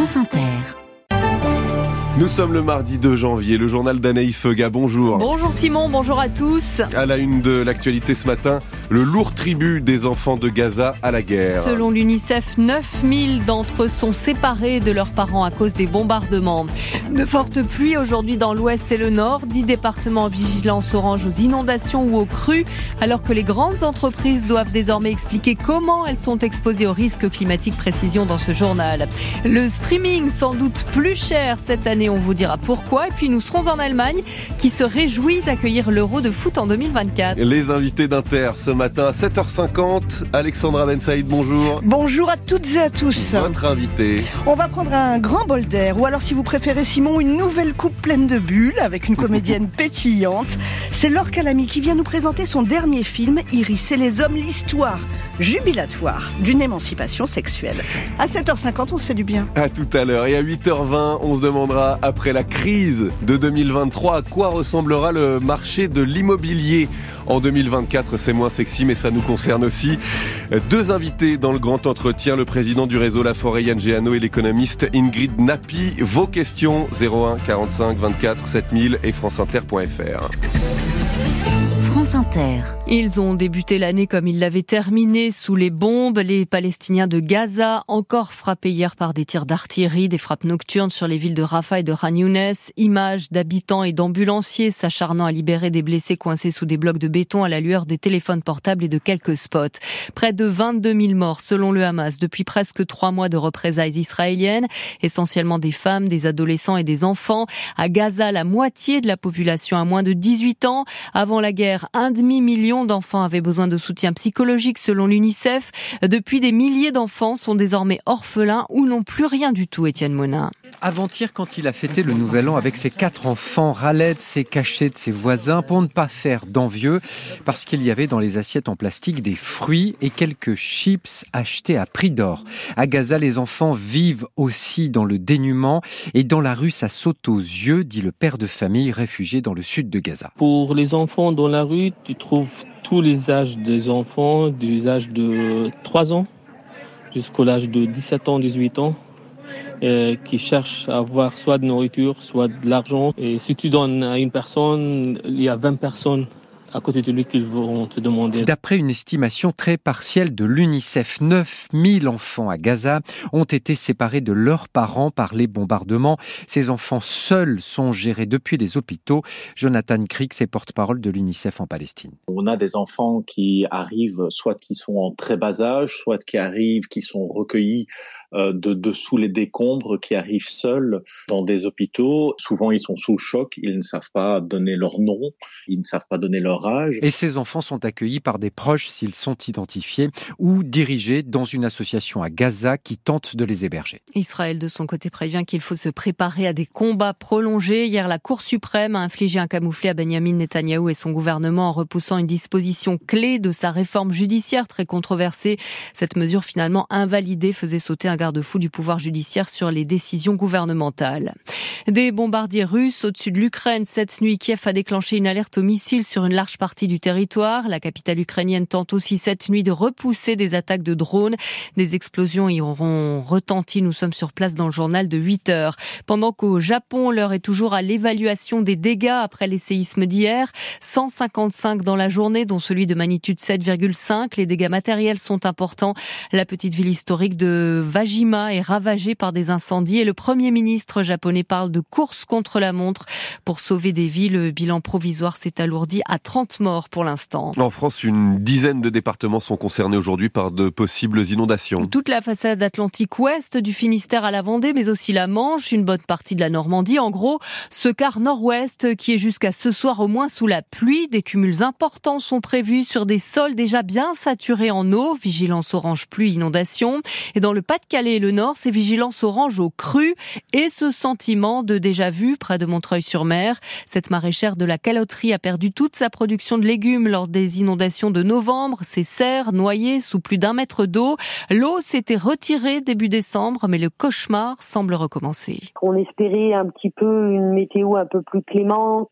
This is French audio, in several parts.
France Inter. Nous sommes le mardi 2 janvier, le journal d'Anaïs Feuga, bonjour. Bonjour Simon, bonjour à tous. À la une de l'actualité ce matin, le lourd tribut des enfants de Gaza à la guerre. Selon l'UNICEF, 9000 d'entre eux sont séparés de leurs parents à cause des bombardements. De fortes pluies aujourd'hui dans l'ouest et le nord, 10 départements en vigilance orange aux inondations ou aux crues, alors que les grandes entreprises doivent désormais expliquer comment elles sont exposées aux risques climatiques précision dans ce journal. Le streaming sans doute plus cher cette année on vous dira pourquoi. Et puis nous serons en Allemagne qui se réjouit d'accueillir l'Euro de foot en 2024. Les invités d'Inter ce matin à 7h50. Alexandra Ben Saïd, bonjour. Bonjour à toutes et à tous. Votre invité. On va prendre un grand bol d'air ou alors si vous préférez Simon, une nouvelle coupe pleine de bulles avec une comédienne pétillante. C'est Laure Calamy qui vient nous présenter son dernier film Iris et les hommes, l'histoire jubilatoire d'une émancipation sexuelle. À 7h50, on se fait du bien. À tout à l'heure et à 8h20, on se demandera après la crise de 2023 à quoi ressemblera le marché de l'immobilier en 2024. C'est moins sexy mais ça nous concerne aussi. Deux invités dans le grand entretien, le président du réseau La Forêt Yann Géano et l'économiste Ingrid Napi. Vos questions 01 45 24 7000 et franceinter.fr. Ils ont débuté l'année comme ils l'avaient terminé sous les bombes. Les Palestiniens de Gaza, encore frappés hier par des tirs d'artillerie, des frappes nocturnes sur les villes de Rafah et de Khan Younes. Images d'habitants et d'ambulanciers s'acharnant à libérer des blessés coincés sous des blocs de béton à la lueur des téléphones portables et de quelques spots. Près de 22 000 morts selon le Hamas depuis presque trois mois de représailles israéliennes, essentiellement des femmes, des adolescents et des enfants. À Gaza, la moitié de la population a moins de 18 ans. Avant la guerre, un demi-million d'enfants avaient besoin de soutien psychologique selon l'UNICEF. Depuis, des milliers d'enfants sont désormais orphelins ou n'ont plus rien du tout, Étienne Monin. Avant-hier, quand il a fêté le Nouvel An avec ses quatre enfants, Raled s'est caché de ses voisins pour ne pas faire d'envieux, parce qu'il y avait dans les assiettes en plastique des fruits et quelques chips achetés à prix d'or. À Gaza, les enfants vivent aussi dans le dénuement et dans la rue, ça saute aux yeux, dit le père de famille réfugié dans le sud de Gaza. Pour les enfants dans la rue, tu trouves tous les âges des enfants, du âge de 3 ans jusqu'au l'âge de 17 ans, 18 ans. Euh, qui cherchent à avoir soit de nourriture, soit de l'argent. Et si tu donnes à une personne, il y a 20 personnes à côté de lui qu'ils vont te demander. D'après une estimation très partielle de l'UNICEF, 9000 enfants à Gaza ont été séparés de leurs parents par les bombardements. Ces enfants seuls sont gérés depuis les hôpitaux. Jonathan Crick, est porte-parole de l'UNICEF en Palestine. On a des enfants qui arrivent, soit qui sont en très bas âge, soit qui arrivent, qui sont recueillis euh, de dessous les décombres qui arrivent seuls dans des hôpitaux. Souvent, ils sont sous le choc, ils ne savent pas donner leur nom, ils ne savent pas donner leur âge. Et ces enfants sont accueillis par des proches s'ils sont identifiés ou dirigés dans une association à Gaza qui tente de les héberger. Israël, de son côté, prévient qu'il faut se préparer à des combats prolongés. Hier, la Cour suprême a infligé un camouflet à Benjamin Netanyahou et son gouvernement en repoussant une disposition clé de sa réforme judiciaire très controversée. Cette mesure finalement invalidée faisait sauter un garde-fou du pouvoir judiciaire sur les décisions gouvernementales. Des bombardiers russes au-dessus de l'Ukraine. Cette nuit, Kiev a déclenché une alerte aux missiles sur une large partie du territoire. La capitale ukrainienne tente aussi cette nuit de repousser des attaques de drones. Des explosions y auront retenti. Nous sommes sur place dans le journal de 8 heures. Pendant qu'au Japon, l'heure est toujours à l'évaluation des dégâts après les séismes d'hier. 155 dans la journée, dont celui de magnitude 7,5. Les dégâts matériels sont importants. La petite ville historique de Vajra Jima est ravagé par des incendies et le Premier ministre japonais parle de course contre la montre pour sauver des vies. Le bilan provisoire s'est alourdi à 30 morts pour l'instant. En France, une dizaine de départements sont concernés aujourd'hui par de possibles inondations. Toute la façade atlantique ouest du Finistère à la Vendée, mais aussi la Manche, une bonne partie de la Normandie. En gros, ce quart nord-ouest qui est jusqu'à ce soir au moins sous la pluie. Des cumuls importants sont prévus sur des sols déjà bien saturés en eau. Vigilance orange pluie inondation. Et dans le Pas-de-Calais, et le Nord, c'est vigilance orange au cru et ce sentiment de déjà-vu près de Montreuil-sur-Mer. Cette maraîchère de la caloterie a perdu toute sa production de légumes lors des inondations de novembre. Ses serres noyées sous plus d'un mètre d'eau. L'eau s'était retirée début décembre, mais le cauchemar semble recommencer. On espérait un petit peu une météo un peu plus clémente,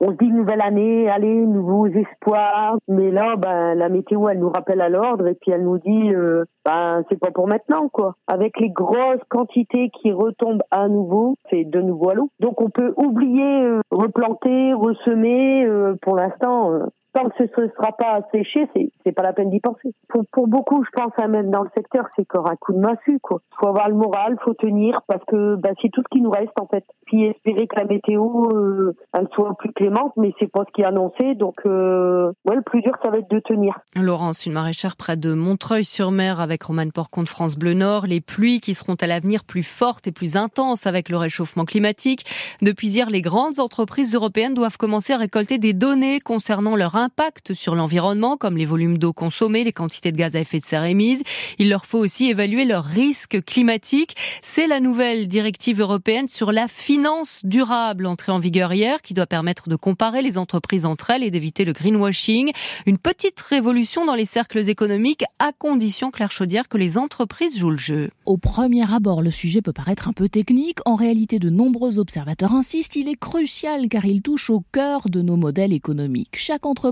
on se dit nouvelle année, allez, nouveaux espoirs. Mais là, ben, la météo, elle nous rappelle à l'ordre et puis elle nous dit, euh, ben, c'est pas pour maintenant, quoi. Avec les grosses quantités qui retombent à nouveau, c'est de nouveau à l'eau. Donc on peut oublier, euh, replanter, ressemer. Euh, pour l'instant, tant que ce ne sera pas séché, c'est c'est pas la peine d'y penser. Pour, pour beaucoup, je pense, à même dans le secteur, c'est encore un coup de massue, quoi. Faut avoir le moral, faut tenir, parce que bah, c'est tout ce qui nous reste, en fait. Puis espérer que la météo, euh, elle soit plus clémente, mais c'est pas ce qui est annoncé, donc euh, ouais, le plus dur, ça va être de tenir. Laurence, une maraîchère près de Montreuil-sur-Mer avec Romane Porcon de France Bleu Nord, les pluies qui seront à l'avenir plus fortes et plus intenses avec le réchauffement climatique. Depuis hier, les grandes entreprises européennes doivent commencer à récolter des données concernant leur impact sur l'environnement, comme les volumes d'eau consommée, les quantités de gaz à effet de serre émises. Il leur faut aussi évaluer leurs risques climatiques. C'est la nouvelle directive européenne sur la finance durable entrée en vigueur hier qui doit permettre de comparer les entreprises entre elles et d'éviter le greenwashing. Une petite révolution dans les cercles économiques à condition, Claire Chaudière, que les entreprises jouent le jeu. Au premier abord, le sujet peut paraître un peu technique. En réalité, de nombreux observateurs insistent, il est crucial car il touche au cœur de nos modèles économiques. Chaque entreprise,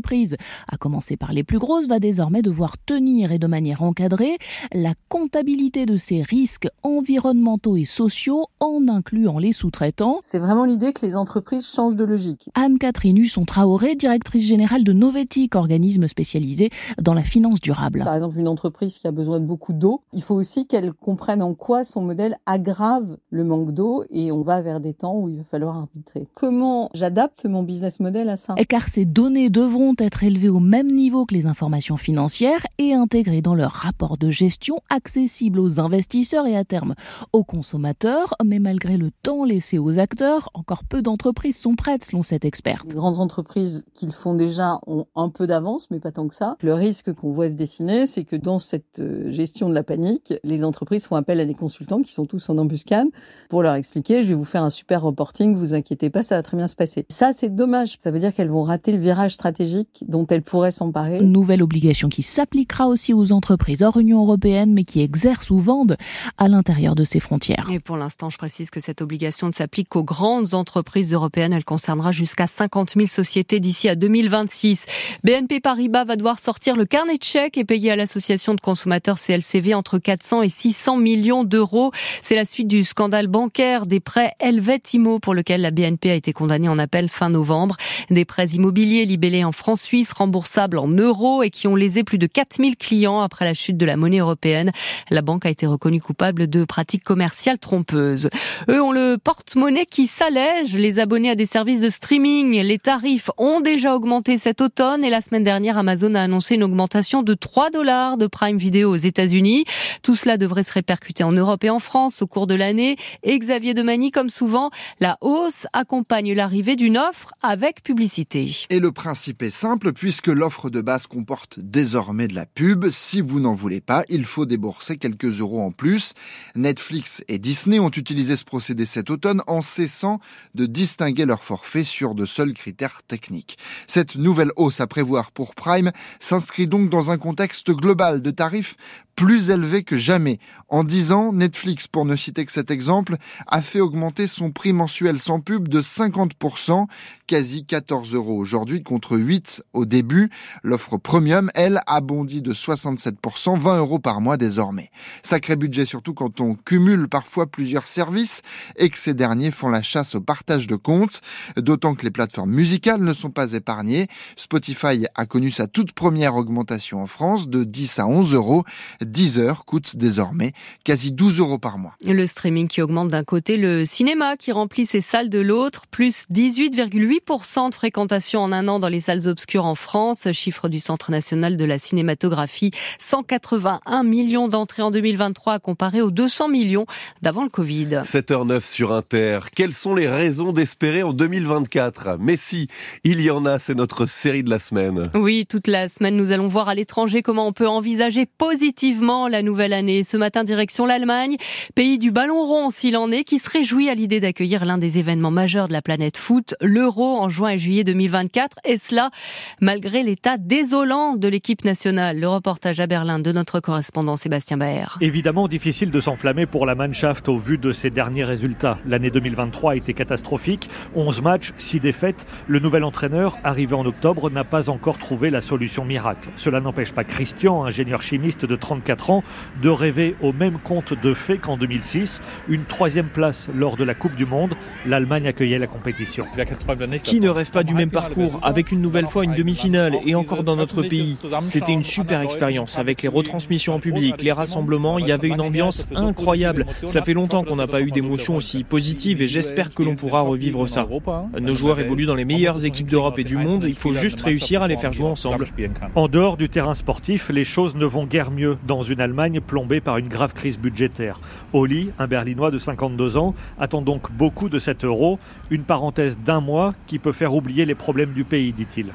à commencer par les plus grosses, va désormais devoir tenir et de manière encadrée la comptabilité de ces risques environnementaux et sociaux en incluant les sous-traitants. C'est vraiment l'idée que les entreprises changent de logique. Anne-Catherine Husson Traoré, directrice générale de Novetic, organisme spécialisé dans la finance durable. Par exemple, une entreprise qui a besoin de beaucoup d'eau, il faut aussi qu'elle comprenne en quoi son modèle aggrave le manque d'eau et on va vers des temps où il va falloir arbitrer. Comment j'adapte mon business model à ça? Car ces données devront être élevées au même niveau que les informations financières et intégrées dans leur rapport de gestion accessible aux investisseurs et à terme aux consommateurs. Mais malgré le temps laissé aux acteurs, encore peu d'entreprises sont prêtes selon cette experte. Les grandes entreprises qui le font déjà ont un peu d'avance, mais pas tant que ça. Le risque qu'on voit se dessiner, c'est que dans cette euh, gestion de la panique, les entreprises font appel à des consultants qui sont tous en embuscade pour leur expliquer, je vais vous faire un super reporting, vous inquiétez pas, ça va très bien se passer. Ça, c'est dommage. Ça veut dire qu'elles vont rater le virage stratégique dont elles pourraient s'emparer. Nouvelle obligation qui s'appliquera aussi aux entreprises hors Union européenne, mais qui exercent ou vendent à l'intérieur de ses frontières. Et pour l'instant, je précise que cette obligation ne s'applique qu'aux grandes entreprises européennes. Elle concernera jusqu'à 50 000 sociétés d'ici à 2026. BNP Paribas va devoir sortir le carnet de chèques et payer à l'association de consommateurs CLCV entre 400 et 600 millions d'euros. C'est la suite du scandale bancaire des prêts Helvetimo pour lequel la BNP a été condamnée en appel fin novembre. Des prêts immobiliers libellés en francs suisses, remboursables en euros et qui ont lésé plus de 4000 clients après la chute de la monnaie européenne. La banque a été reconnue coupable de pratiques commerciales trompeuses. Eux ont le porte-monnaie qui s'allège. Les abonnés à des services de streaming, les tarifs ont déjà augmenté cet automne et la semaine dernière, Amazon a annoncé une augmentation de 3 dollars de Prime Video aux États-Unis. Tout cela devrait se répercuter en Europe et en France au cours de l'année. Et Xavier Demani, comme souvent, la hausse accompagne l'arrivée d'une offre avec publicité. Et le principe est simple puisque l'offre de base comporte désormais de la pub. Si vous n'en voulez pas, il faut débourser quelques euros en plus. Netflix et Disney ont utilisé ce procédé cet automne en cessant de distinguer leur forfait sur de seuls critères techniques. Cette nouvelle hausse à prévoir pour Prime s'inscrit donc dans un contexte global de tarifs plus élevé que jamais. En 10 ans, Netflix, pour ne citer que cet exemple, a fait augmenter son prix mensuel sans pub de 50%, quasi 14 euros aujourd'hui contre 8 au début. L'offre premium, elle, a bondi de 67%, 20 euros par mois désormais. Sacré budget surtout quand on cumule parfois plusieurs services et que ces derniers font la chasse au partage de comptes, d'autant que les plateformes musicales ne sont pas épargnées. Spotify a connu sa toute première augmentation en France de 10 à 11 euros. 10 heures coûte désormais quasi 12 euros par mois. Le streaming qui augmente d'un côté, le cinéma qui remplit ses salles de l'autre, plus 18,8% de fréquentation en un an dans les salles obscures en France, chiffre du Centre national de la cinématographie, 181 millions d'entrées en 2023 à comparer aux 200 millions d'avant le Covid. 7h09 sur Inter. Quelles sont les raisons d'espérer en 2024 Mais si, il y en a, c'est notre série de la semaine. Oui, toute la semaine, nous allons voir à l'étranger comment on peut envisager positivement la nouvelle année. Ce matin, direction l'Allemagne, pays du ballon rond s'il en est, qui se réjouit à l'idée d'accueillir l'un des événements majeurs de la planète foot, l'Euro en juin et juillet 2024, et cela malgré l'état désolant de l'équipe nationale. Le reportage à Berlin de notre correspondant Sébastien Baer. Évidemment difficile de s'enflammer pour la Mannschaft au vu de ses derniers résultats. L'année 2023 a été catastrophique. 11 matchs, 6 défaites. Le nouvel entraîneur, arrivé en octobre, n'a pas encore trouvé la solution miracle. Cela n'empêche pas Christian, ingénieur chimiste de 34 ans, de rêver au même compte de fait qu'en 2006. Une troisième place lors de la Coupe du Monde. L'Allemagne accueillait la compétition. Qui ne rêve pas du même parcours avec une nouvelle fois une demi-finale et encore dans notre pays C'était une super expérience avec les retransmissions en public, les rassemblements. Il y avait une ambiance incroyable. Ça fait longtemps qu'on n'a pas eu d'émotions aussi positives et j'espère que l'on pourra revivre ça. Nos joueurs évoluent dans les meilleures équipes d'Europe et du monde. Il faut juste réussir à les faire jouer ensemble. En dehors du terrain sportif, les choses ne vont guère mieux dans une Allemagne plombée par une grave crise budgétaire. Oli, un Berlinois de 52 ans, attend donc beaucoup de cet euro. Une parenthèse d'un mois qui peut faire oublier les problèmes du pays, dit-il.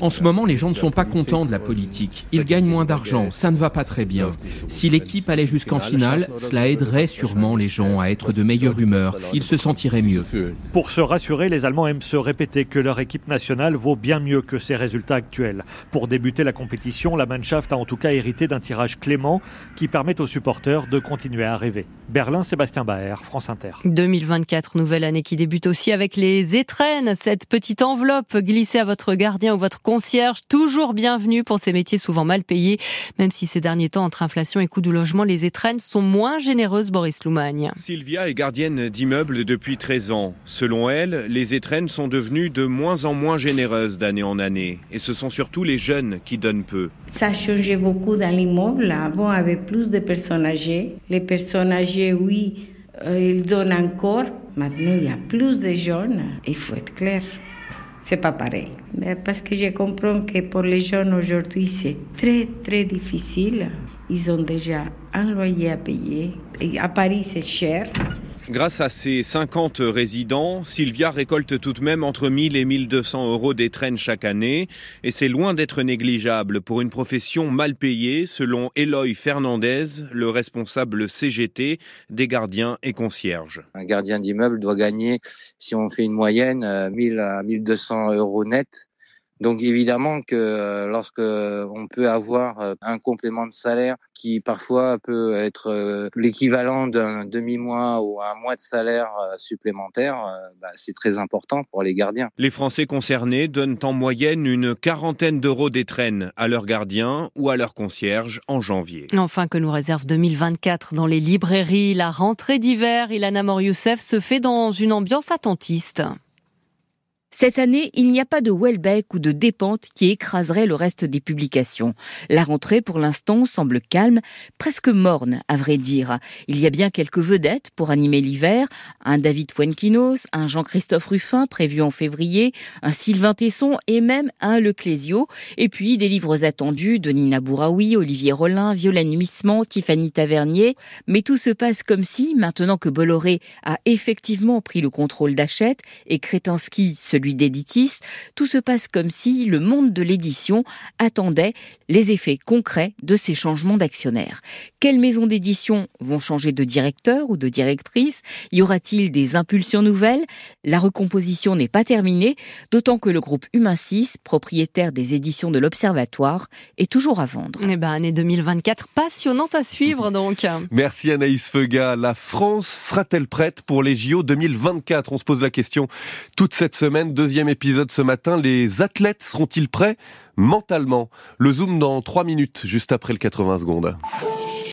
En ce moment, les gens ne sont pas contents de la politique. Ils gagnent moins d'argent, ça ne va pas très bien. Si l'équipe allait jusqu'en finale, cela aiderait sûrement les gens à être de meilleure humeur. Ils se sentiraient mieux. Pour se rassurer, les Allemands aiment se répéter que leur équipe nationale vaut bien mieux que ses résultats actuels. Pour débuter la compétition, la Mannschaft a en tout cas hérité d'un tirage clément qui permet aux supporters de continuer à rêver. Berlin, Sébastien Baer, France Inter. 2024, nouvelle année qui débute aussi avec les étrennes, cette petite enveloppe glissée à votre gardien ou votre concierge, toujours bienvenue pour ces métiers souvent mal payés, même si ces derniers temps, entre inflation et coût du logement, les étrennes sont moins généreuses, Boris Loumagne. Sylvia est gardienne d'immeubles depuis 13 ans. Selon elle, les étrennes sont devenues de moins en moins généreuses d'année en année. Et ce sont surtout les jeunes qui donnent peu. Ça a changé beaucoup dans l'immeuble. Avant, il y avait plus de personnes âgées. Les personnes âgées, oui, euh, ils donnent encore. Maintenant, il y a plus de jeunes. Il faut être clair. C'est pas pareil. Mais parce que je comprends que pour les jeunes aujourd'hui, c'est très, très difficile. Ils ont déjà un loyer à payer. Et à Paris, c'est cher. Grâce à ses 50 résidents, Sylvia récolte tout de même entre 1000 et 1200 euros d'étrennes chaque année. Et c'est loin d'être négligeable pour une profession mal payée, selon Eloy Fernandez, le responsable CGT des gardiens et concierges. Un gardien d'immeuble doit gagner, si on fait une moyenne, 1000 à 1200 euros net. Donc évidemment que euh, lorsque on peut avoir euh, un complément de salaire qui parfois peut être euh, l'équivalent d'un demi-mois ou un mois de salaire supplémentaire, bah, c'est très important pour les gardiens. Les Français concernés donnent en moyenne une quarantaine d'euros d'étrennes à leurs gardiens ou à leurs concierges en janvier. Enfin que nous réserve 2024 dans les librairies, la rentrée d'hiver, Ilana Morioussef se fait dans une ambiance attentiste. Cette année, il n'y a pas de Welbeck ou de Dépente qui écraserait le reste des publications. La rentrée, pour l'instant, semble calme, presque morne, à vrai dire. Il y a bien quelques vedettes pour animer l'hiver. Un David Fuenquinos, un Jean-Christophe Ruffin prévu en février, un Sylvain Tesson et même un Leclésio. Et puis des livres attendus de Nina Bouraoui, Olivier Rollin, Violaine Huissement, Tiffany Tavernier. Mais tout se passe comme si, maintenant que Bolloré a effectivement pris le contrôle d'Achète et Kretinsky d'éditis, tout se passe comme si le monde de l'édition attendait les effets concrets de ces changements d'actionnaires. Quelles maisons d'édition vont changer de directeur ou de directrice? Y aura-t-il des impulsions nouvelles? La recomposition n'est pas terminée, d'autant que le groupe Humain 6, propriétaire des éditions de l'Observatoire, est toujours à vendre. Eh ben, année 2024 passionnante à suivre donc. Merci Anaïs Feuga. La France sera-t-elle prête pour les JO 2024 On se pose la question toute cette semaine deuxième épisode ce matin. Les athlètes seront-ils prêts mentalement? Le zoom dans 3 minutes, juste après le 80 secondes.